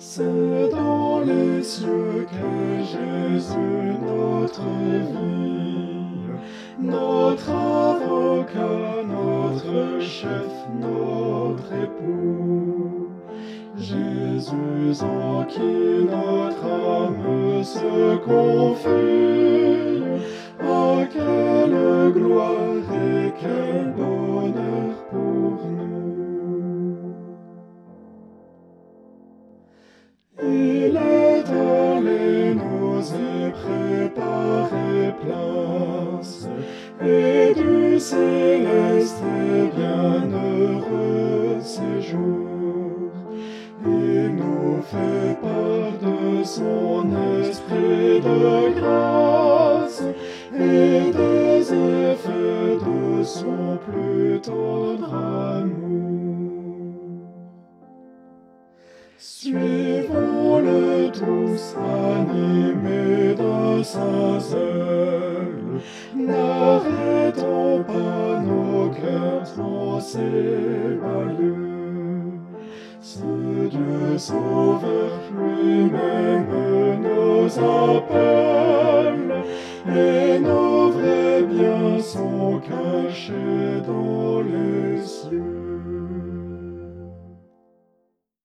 C'est dans les cieux qu'est Jésus notre vie, notre avocat, notre chef, notre époux. Jésus en qui notre âme se confie, Il est allé nous préparer place, et du céleste et bienheureux séjour, il nous fait part de son esprit de grâce et des effets de son plus tendre amour. Tous animés d'un saint zèle, n'arrêtons pas nos cœurs transébalieux. Ce Dieu sauveur lui-même nous appelle, et nos vrais biens sont cachés dans les cieux.